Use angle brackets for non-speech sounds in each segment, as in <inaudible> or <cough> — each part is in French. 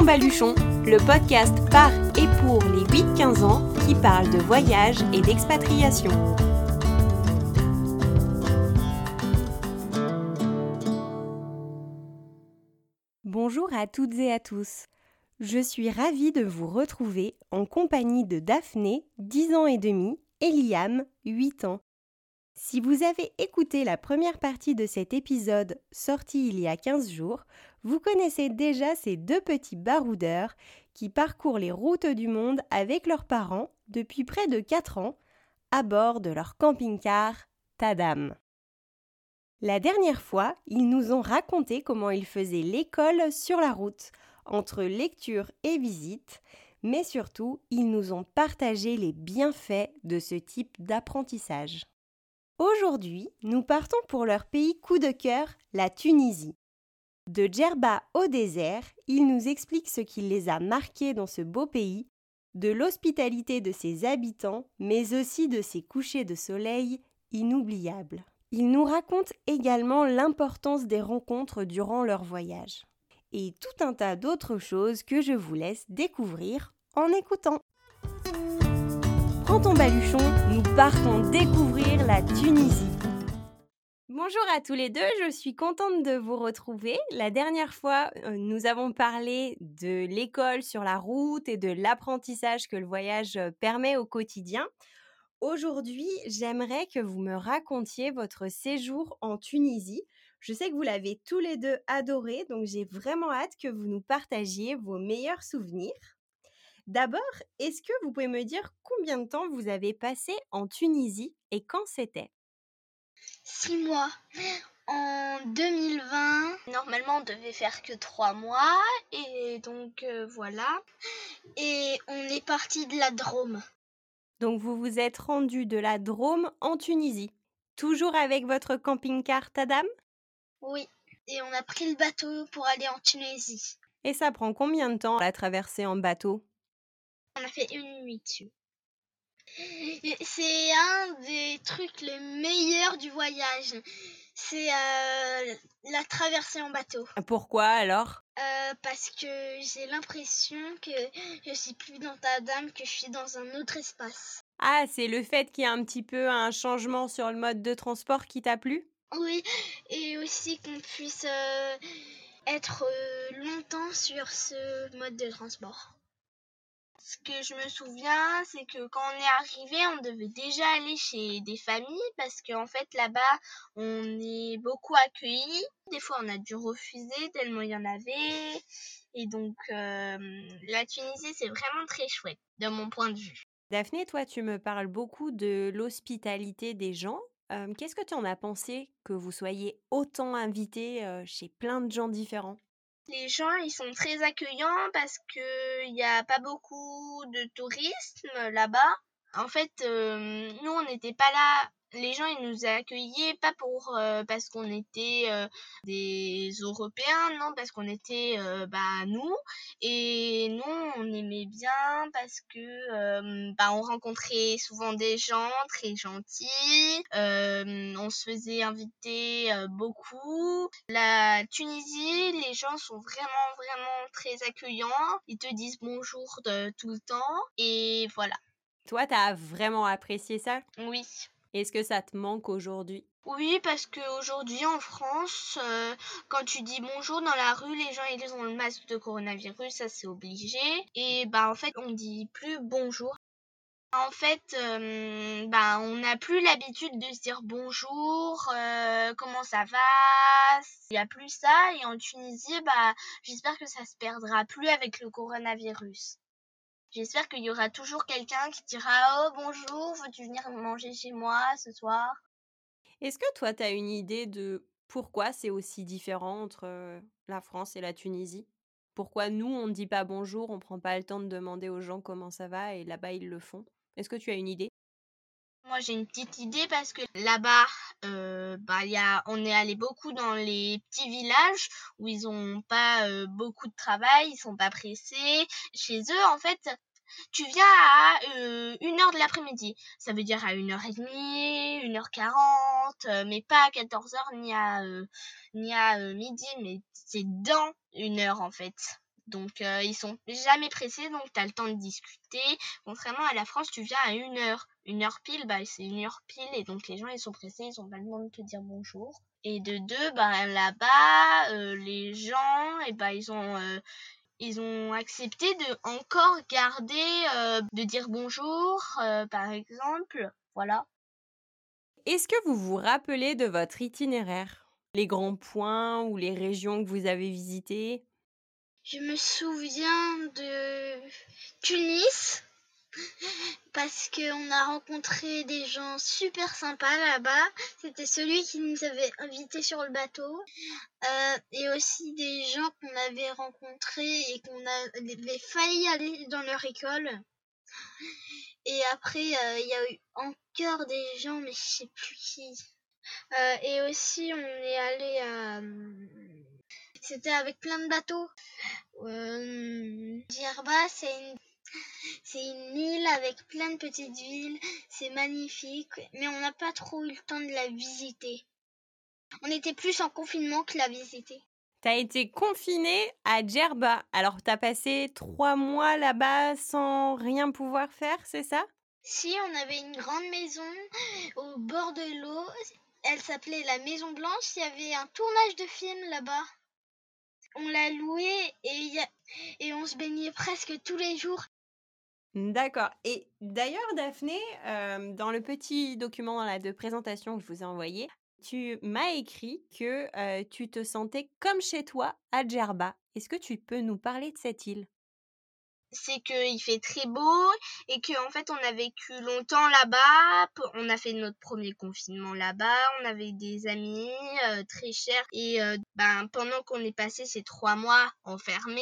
baluchon, le podcast par et pour les 8-15 ans qui parle de voyage et d'expatriation. Bonjour à toutes et à tous. Je suis ravie de vous retrouver en compagnie de Daphné, 10 ans et demi, et Liam, 8 ans. Si vous avez écouté la première partie de cet épisode sorti il y a 15 jours, vous connaissez déjà ces deux petits baroudeurs qui parcourent les routes du monde avec leurs parents depuis près de 4 ans à bord de leur camping-car Tadam. La dernière fois, ils nous ont raconté comment ils faisaient l'école sur la route, entre lecture et visite, mais surtout, ils nous ont partagé les bienfaits de ce type d'apprentissage. Aujourd'hui, nous partons pour leur pays coup de cœur, la Tunisie. De Djerba au désert, ils nous expliquent ce qui les a marqués dans ce beau pays, de l'hospitalité de ses habitants, mais aussi de ses couchers de soleil inoubliables. Ils nous racontent également l'importance des rencontres durant leur voyage. Et tout un tas d'autres choses que je vous laisse découvrir en écoutant. Prends ton baluchon, nous partons découvrir la Tunisie. Bonjour à tous les deux, je suis contente de vous retrouver. La dernière fois, euh, nous avons parlé de l'école sur la route et de l'apprentissage que le voyage euh, permet au quotidien. Aujourd'hui, j'aimerais que vous me racontiez votre séjour en Tunisie. Je sais que vous l'avez tous les deux adoré, donc j'ai vraiment hâte que vous nous partagiez vos meilleurs souvenirs. D'abord, est-ce que vous pouvez me dire combien de temps vous avez passé en Tunisie et quand c'était? Six mois. En 2020, normalement, on devait faire que trois mois. Et donc, euh, voilà. Et on est parti de la Drôme. Donc, vous vous êtes rendu de la Drôme en Tunisie. Toujours avec votre camping-car Tadam Oui. Et on a pris le bateau pour aller en Tunisie. Et ça prend combien de temps la traversée en bateau? On a fait une nuit dessus. C'est un des trucs les meilleurs du voyage. C'est euh, la traversée en bateau. Pourquoi alors? Euh, Parce que j'ai l'impression que je suis plus dans ta dame, que je suis dans un autre espace. Ah, c'est le fait qu'il y a un petit peu un changement sur le mode de transport qui t'a plu? Oui, et aussi qu'on puisse euh, être longtemps sur ce mode de transport. Ce que je me souviens, c'est que quand on est arrivé, on devait déjà aller chez des familles parce qu'en fait là-bas, on est beaucoup accueillis. Des fois, on a dû refuser tellement il y en avait. Et donc, euh, la Tunisie, c'est vraiment très chouette, de mon point de vue. Daphné, toi, tu me parles beaucoup de l'hospitalité des gens. Euh, qu'est-ce que tu en as pensé que vous soyez autant invités euh, chez plein de gens différents? Les gens, ils sont très accueillants parce qu'il n'y a pas beaucoup de tourisme là-bas. En fait, euh, nous, on n'était pas là les gens ils nous accueillaient pas pour euh, parce qu'on était euh, des Européens, non parce qu'on était bah nous et nous on aimait bien parce que bah on rencontrait souvent des gens très gentils, on se faisait inviter beaucoup. La Tunisie, les gens sont vraiment vraiment très accueillants, ils te disent bonjour de, tout le temps et voilà. Toi, t'as vraiment apprécié ça? Oui. Est-ce que ça te manque aujourd'hui? Oui, parce qu'aujourd'hui en France, euh, quand tu dis bonjour dans la rue, les gens ils ont le masque de coronavirus, ça c'est obligé. Et bah en fait, on dit plus bonjour. En fait, euh, bah, on n'a plus l'habitude de se dire bonjour, euh, comment ça va, il n'y a plus ça. Et en Tunisie, bah, j'espère que ça se perdra plus avec le coronavirus. J'espère qu'il y aura toujours quelqu'un qui dira Oh bonjour, veux-tu venir manger chez moi ce soir? Est-ce que toi, tu as une idée de pourquoi c'est aussi différent entre la France et la Tunisie? Pourquoi nous, on ne dit pas bonjour, on ne prend pas le temps de demander aux gens comment ça va et là-bas, ils le font? Est-ce que tu as une idée? Moi j'ai une petite idée parce que là-bas, euh, bah, y a, on est allé beaucoup dans les petits villages où ils ont pas euh, beaucoup de travail, ils sont pas pressés. Chez eux, en fait, tu viens à euh, une heure de l'après-midi. Ça veut dire à une heure et demie, une heure quarante, euh, mais pas à 14 heures ni à ni à midi, mais c'est dans une heure en fait. Donc ils sont jamais pressés, donc tu as le temps de discuter. Contrairement à la France, tu viens à une heure. Une heure pile, bah c'est une heure pile et donc les gens ils sont pressés, ils ont pas le temps de te dire bonjour. Et de deux, bah là-bas, les gens, et bah ils ont ils ont accepté de encore garder de dire bonjour, par exemple. Voilà. Est-ce que vous vous rappelez de votre itinéraire? Les grands points ou les régions que vous avez visitées? Je me souviens de Tunis parce qu'on a rencontré des gens super sympas là-bas. C'était celui qui nous avait invités sur le bateau. Euh, et aussi des gens qu'on avait rencontrés et qu'on avait failli aller dans leur école. Et après, euh, il y a eu encore des gens, mais je sais plus qui. Euh, et aussi, on est allé à... C'était avec plein de bateaux. Euh, c'est une c'est avec plein de petites villes, c'est magnifique, mais on n'a pas trop eu le temps de la visiter. On était plus en confinement que la visiter. T'as été confiné à Djerba. Alors t'as passé trois mois là-bas sans rien pouvoir faire, c'est ça? Si, on avait une grande maison au bord de l'eau. Elle s'appelait la Maison Blanche. Il y avait un tournage de film là-bas. On l'a loué et, et on se baignait presque tous les jours. D'accord. Et d'ailleurs, Daphné, euh, dans le petit document de présentation que je vous ai envoyé, tu m'as écrit que euh, tu te sentais comme chez toi à Djerba. Est-ce que tu peux nous parler de cette île? C'est qu'il fait très beau et qu'en en fait on a vécu longtemps là-bas. On a fait notre premier confinement là-bas. On avait des amis euh, très chers et ben pendant qu'on est passé ces trois mois enfermés,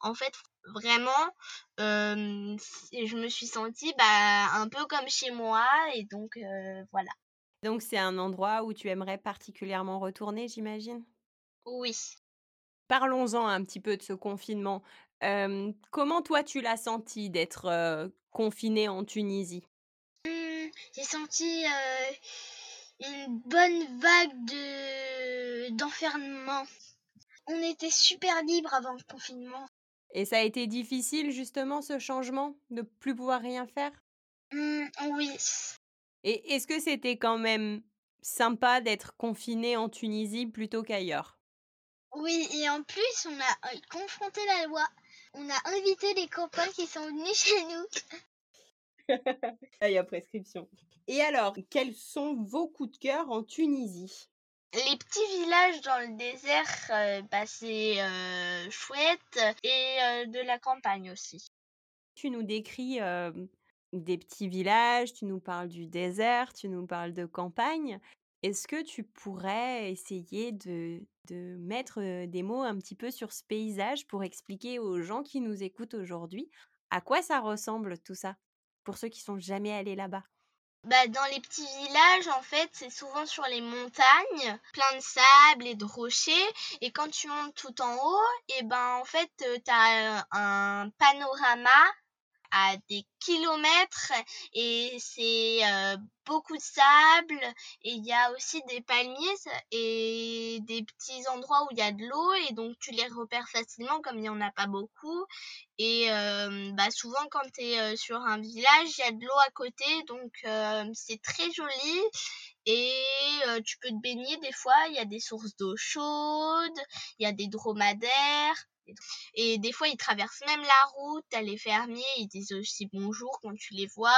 en fait vraiment je me suis sentie bah, un peu comme chez moi et donc voilà. Donc c'est un endroit où tu aimerais particulièrement retourner, j'imagine? Oui. Parlons-en un petit peu de ce confinement. Comment toi tu l'as senti d'être confiné en Tunisie? Mmh, J'ai senti une bonne vague de d'enfermement. On était super libre avant le confinement. Et ça a été difficile justement ce changement de plus pouvoir rien faire? Mmh, Oui. Et est-ce que c'était quand même sympa d'être confiné en Tunisie plutôt qu'ailleurs? Oui, et en plus on a euh, confronté la loi. On a invité les copains qui sont venus chez nous. <laughs> Il y a prescription. Et alors, quels sont vos coups de cœur en Tunisie? Les petits villages dans le désert, euh, bah, c'est euh, chouette et euh, de la campagne aussi. Tu nous décris des petits villages, tu nous parles du désert, tu nous parles de campagne. Est-ce que tu pourrais essayer de, de mettre des mots un petit peu sur ce paysage pour expliquer aux gens qui nous écoutent aujourd'hui à quoi ça ressemble tout ça, pour ceux qui sont jamais allés là-bas? Bah, dans les petits villages, en fait, c'est souvent sur les montagnes, plein de sable et de rochers. Et quand tu montes tout en haut, et ben en fait, euh, tu as un panorama à des kilomètres et c'est euh, beaucoup de sable et il y a aussi des palmiers et des petits endroits où il y a de l'eau et donc tu les repères facilement comme il n'y en a pas beaucoup et euh, bah souvent quand tu es euh, sur un village il y a de l'eau à côté donc c'est très joli et tu peux te baigner des fois il y a des sources d'eau chaude il y a des dromadaires et des fois, ils traversent même la route, les fermiers, ils disent aussi bonjour quand tu les vois.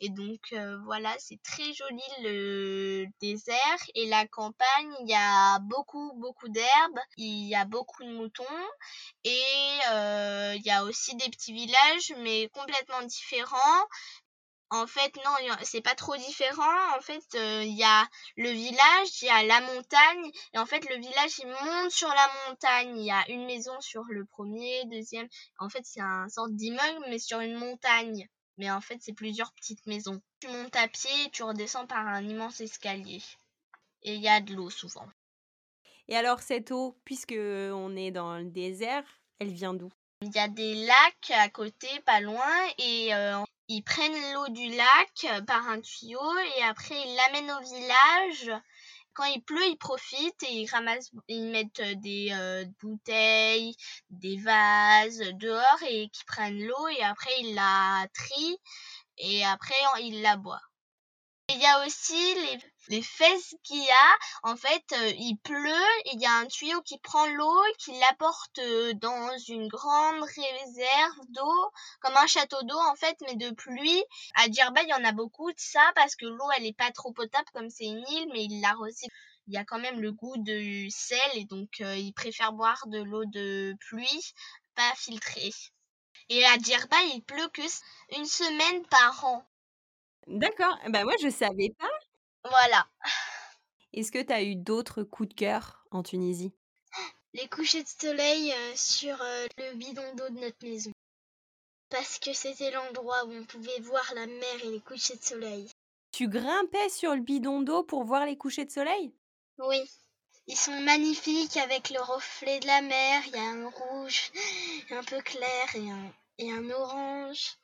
Et donc, euh, voilà, c'est très joli le désert. Et la campagne, il y a beaucoup, beaucoup d'herbes, il y a beaucoup de moutons. Et euh, il y a aussi des petits villages, mais complètement différents. En fait, non, c'est pas trop différent. En fait, euh, il y a le village, il y a la montagne. Et en fait, le village, il monte sur la montagne. Il y a une maison sur le premier, deuxième. En fait, c'est un sorte d'immeuble, mais sur une montagne. Mais en fait, c'est plusieurs petites maisons. Tu montes à pied et tu redescends par un immense escalier. Et il y a de l'eau souvent. Et alors, cette eau, puisque on est dans le désert, elle vient d'où? Il y a des lacs à côté, pas loin, et euh, ils prennent l'eau du lac euh, par un tuyau et après ils l'amènent au village. quand il pleut, ils profitent et ils ramassent, ils mettent des bouteilles, des vases dehors et qui prennent l'eau et après ils la trient et après ils la boivent. Il y a aussi les, les fesses qu'il y a. En fait, euh, il pleut, il y a un tuyau qui prend l'eau qui l'apporte euh, dans une grande réserve d'eau, comme un château d'eau en fait, mais de pluie. À Djerba, il y en a beaucoup de ça parce que l'eau, elle est pas trop potable comme c'est une île, mais il la recycle. Il y a quand même le goût de sel et donc euh, ils préfèrent boire de l'eau de pluie, pas filtrée. Et à Djerba, il pleut que une semaine par an. D'accord. Bah, moi, je savais pas. Voilà. Est-ce que tu as eu d'autres coups de cœur en Tunisie? Les couchers de soleil euh, sur euh, le bidon d'eau de notre maison. Parce que c'était l'endroit où on pouvait voir la mer et les couchers de soleil. Tu grimpais sur le bidon d'eau pour voir les couchers de soleil? Oui. Ils sont magnifiques avec le reflet de la mer. Il y a un rouge un peu clair et un, et un orange.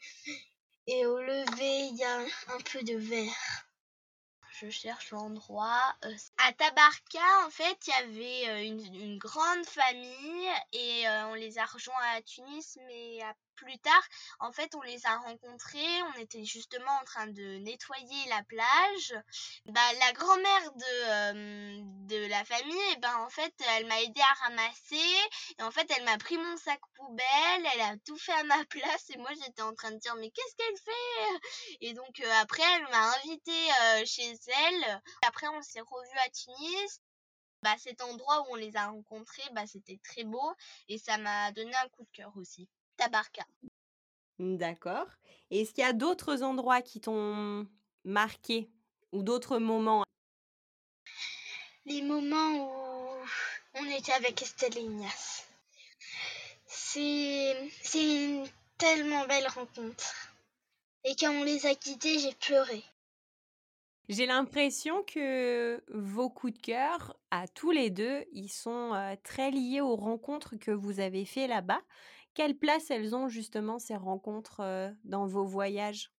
Et au lever, il y a un peu de vert. Je cherche l'endroit. Euh, à Tabarka, en fait, il y avait euh, une, grande famille et euh, on les a rejoints à Tunis, mais à plus tard, en fait, on les a rencontrés. On était justement en train de nettoyer la plage. Bah, la grand-mère de, euh, de la famille, et eh ben, en fait, elle m'a aidé à ramasser. Et en fait, elle m'a pris mon sac poubelle. Elle a tout fait à ma <laughs> place. Et moi, j'étais en train de dire, mais qu'est-ce qu'elle fait? Et donc, euh, après, elle m'a invité euh, chez elle. Après, on s'est revus à Tunis. Bah, cet endroit où on les a rencontrés, bah, c'était très beau et ça m'a donné un coup de cœur aussi. Tabarka. D'accord. Est-ce qu'il y a d'autres endroits qui t'ont marqué ou d'autres moments? Les moments où on était avec Estelle et Ignace. C'est une tellement belle rencontre. Et quand on les a quittés, j'ai pleuré. J'ai l'impression que vos coups de cœur, à tous les deux, ils sont euh, très liés aux rencontres que vous avez fait là-bas. Quelle place elles ont justement ces rencontres dans vos voyages?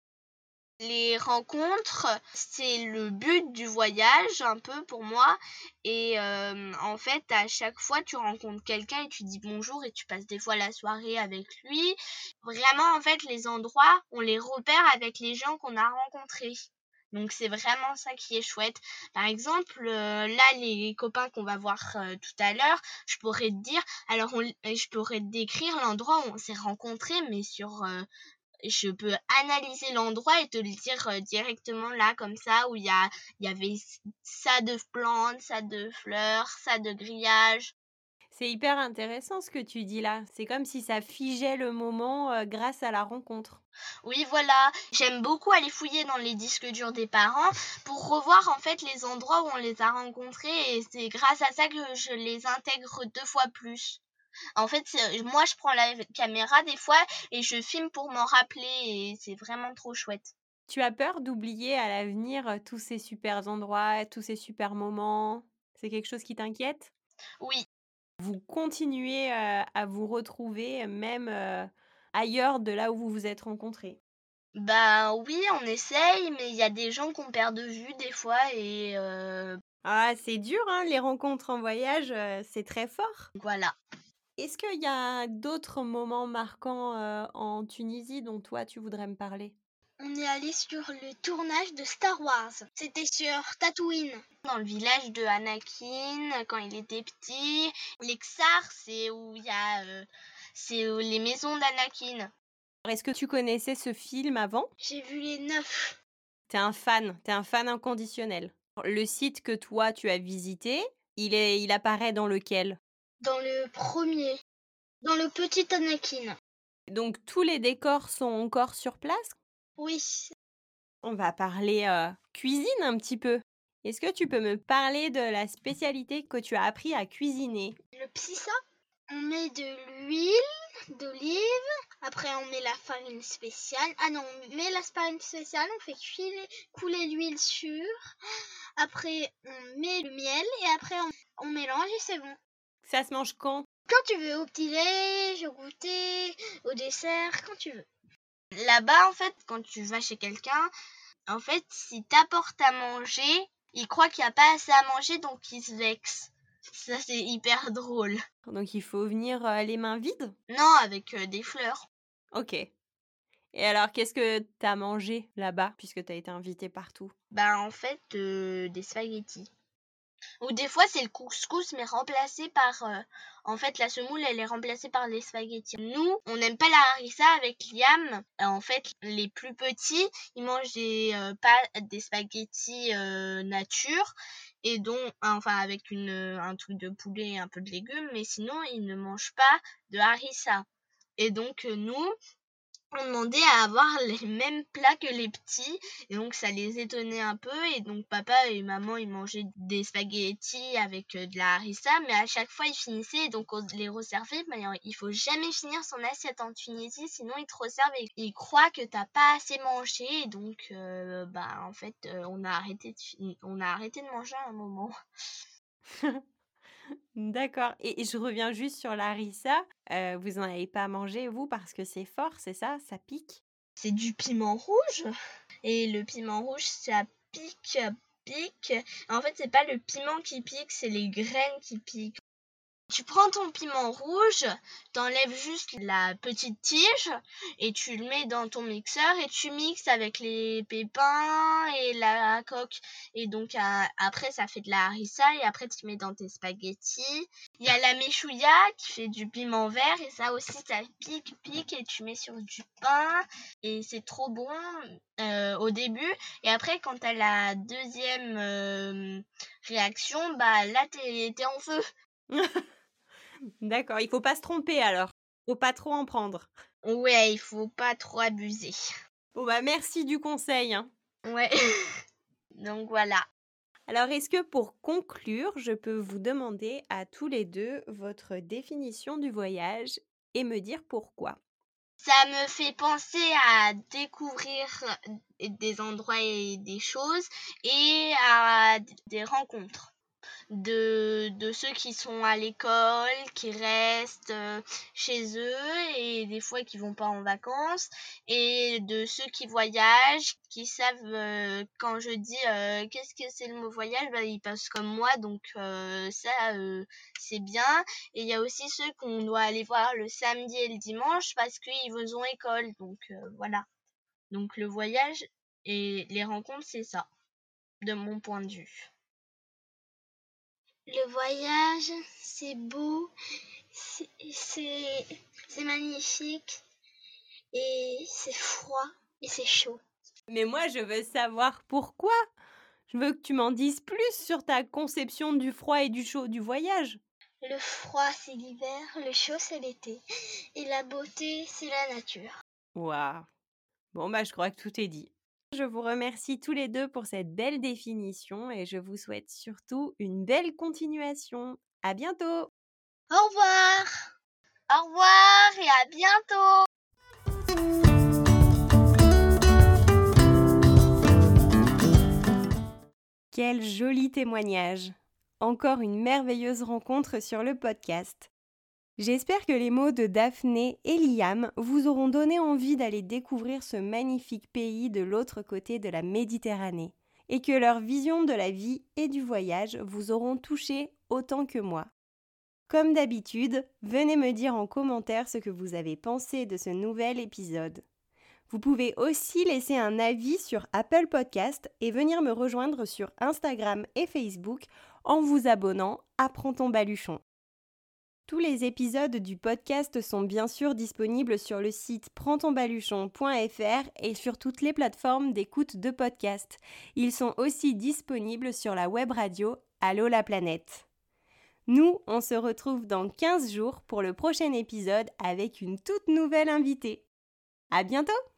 Les rencontres, c'est le but du voyage un peu pour moi. Et en fait, à chaque fois, tu rencontres quelqu'un et tu dis bonjour et tu passes des fois la soirée avec lui. Vraiment, en fait, les endroits, on les repère avec les gens qu'on a rencontrés. Donc c'est vraiment ça qui est chouette. Par exemple, euh, là les copains qu'on va voir euh, tout à l'heure, je pourrais te dire, alors je pourrais te décrire l'endroit où on s'est rencontrés, mais sur euh, je peux analyser l'endroit et te le dire directement là comme ça où il y a il y avait ça de plantes, ça de fleurs, ça de grillage. C'est hyper intéressant ce que tu dis là. C'est comme si ça figeait le moment grâce à la rencontre. Oui, voilà. J'aime beaucoup aller fouiller dans les disques durs des parents pour revoir en fait les endroits où on les a rencontrés et c'est grâce à ça que je les intègre deux fois plus. En fait, moi je prends la caméra des fois et je filme pour m'en rappeler et c'est vraiment trop chouette. Tu as peur d'oublier à l'avenir tous ces super endroits, tous ces super moments? C'est quelque chose qui t'inquiète? Oui. Vous continuez à vous retrouver même ailleurs de là où vous vous êtes rencontrés? Bah oui, on essaye, mais il y a des gens qu'on perd de vue des fois et... Ah, c'est dur, hein, les rencontres en voyage, c'est très fort. Voilà. Est-ce qu'il y a d'autres moments marquants en Tunisie dont toi tu voudrais me parler? On est allé sur le tournage de Star Wars. C'était sur Tatooine. Dans le village de Anakin, quand il était petit. L'Exar, c'est où il y a c'est les maisons d'Anakin. Est-ce que tu connaissais ce film avant? J'ai vu les neuf. T'es un fan, t'es un fan inconditionnel. Le site que toi tu as visité, il, est, il apparaît dans lequel? Dans le premier, dans le petit Anakin. Donc tous les décors sont encore sur place? Oui. On va parler euh, cuisine un petit peu. Est-ce que tu peux me parler de la spécialité que tu as appris à cuisiner? Le pissa on met de l'huile d'olive. Après, on met la farine spéciale. Ah non, on met la farine spéciale. On fait couler l'huile sur. Après, on met le miel. Et après, on, mélange et c'est bon. Ça se mange quand? Quand tu veux, au petit-déj, au goûter, au dessert, quand tu veux. Là-bas, en fait, quand tu vas chez quelqu'un, en fait, si t'apportes à manger, il croit qu'il n'y a pas assez à manger, donc il se vexe. Ça, c'est hyper <laughs> drôle. Donc il faut venir euh, les mains vides? Non, avec euh, des fleurs. Ok. Et alors, qu'est-ce que t'as mangé là-bas, puisque t'as été invité partout? Bah, en fait, euh, des spaghettis. Ou des fois, c'est le couscous, mais remplacé par... euh, en fait, la semoule, elle est remplacée par les spaghettis. Nous, on n'aime pas la harissa avec Liam. Euh, En fait, les plus petits, ils mangent des, euh, pas des spaghettis nature, et dont, enfin, avec une, un truc de poulet et un peu de légumes, mais sinon, ils ne mangent pas de harissa. Et donc, nous, on demandait à avoir les mêmes plats que les petits et donc ça les étonnait un peu et donc papa et maman ils mangeaient des spaghettis avec euh, de la harissa mais à chaque fois ils finissaient et donc on les resservait mais il faut jamais finir son assiette en Tunisie sinon ils te resservent et ils croient que t'as pas assez mangé et donc euh, bah en fait euh, on a arrêté de on a arrêté de manger à un moment <laughs> D'accord. Et je reviens juste sur la harissa. Euh, vous en avez pas mangé, vous, parce que c'est fort, c'est ça Ça pique? C'est du piment rouge et le piment rouge ça pique pique en fait c'est pas le piment qui pique c'est les graines qui piquent tu prends ton piment rouge t'enlèves juste la petite tige et tu le mets dans ton mixeur et tu mixes avec les pépins et la coque. Et donc à- après ça fait de la harissa et après tu mets dans tes spaghettis. Il y a la méchouilla qui fait du piment vert et ça aussi ça pique pique et tu mets sur du pain et c'est trop bon euh, au début. Et après quand t'as la deuxième euh, réaction bah là t'es en feu <laughs> D'accord, il faut pas se tromper alors. Faut pas trop en prendre. ouais il faut pas trop abuser Bon bah merci du conseil. hein. ouais <laughs> donc voilà Alors est-ce que pour conclure, je peux vous demander à tous les deux votre définition du voyage et me dire pourquoi? Ça me fait penser à découvrir des endroits et des choses et à des rencontres de, de ceux qui sont à l'école, qui restent euh, chez eux et des fois qui vont pas en vacances et de ceux qui voyagent, qui savent euh, quand je dis euh, qu'est-ce que c'est le mot voyage, bah, ils passent comme moi donc euh, ça euh, c'est bien et il y a aussi ceux qu'on doit aller voir le samedi et le dimanche parce qu'ils ont école donc euh, voilà. Donc le voyage et les rencontres c'est ça de mon point de vue. Le voyage, c'est beau, c'est- magnifique et c'est froid et c'est chaud. Mais moi je veux savoir pourquoi. Je veux que tu m'en dises plus sur ta conception du froid et du chaud du voyage. Le froid, c'est l'hiver, le chaud, c'est l'été et la beauté, c'est la nature. Waouh. Bon bah je crois que tout est dit. Je vous remercie tous les deux pour cette belle définition et je vous souhaite surtout une belle continuation. À bientôt. Au revoir Au revoir et à bientôt Quel joli témoignage. Encore une merveilleuse rencontre sur le podcast. J'espère que les mots de Daphné et Liam vous auront donné envie d'aller découvrir ce magnifique pays de l'autre côté de la Méditerranée et que leur vision de la vie et du voyage vous auront touché autant que moi. Comme d'habitude, venez me dire en commentaire ce que vous avez pensé de ce nouvel épisode. Vous pouvez aussi laisser un avis sur Apple Podcast et venir me rejoindre sur Instagram et Facebook en vous abonnant à ton baluchon. Tous les épisodes du podcast sont bien sûr disponibles sur le site prendtonbaluchon.fr et sur toutes les plateformes d'écoute de podcast. Ils sont aussi disponibles sur la web radio Allô la planète. Nous, on se retrouve dans 15 jours pour le prochain épisode avec une toute nouvelle invitée. À bientôt!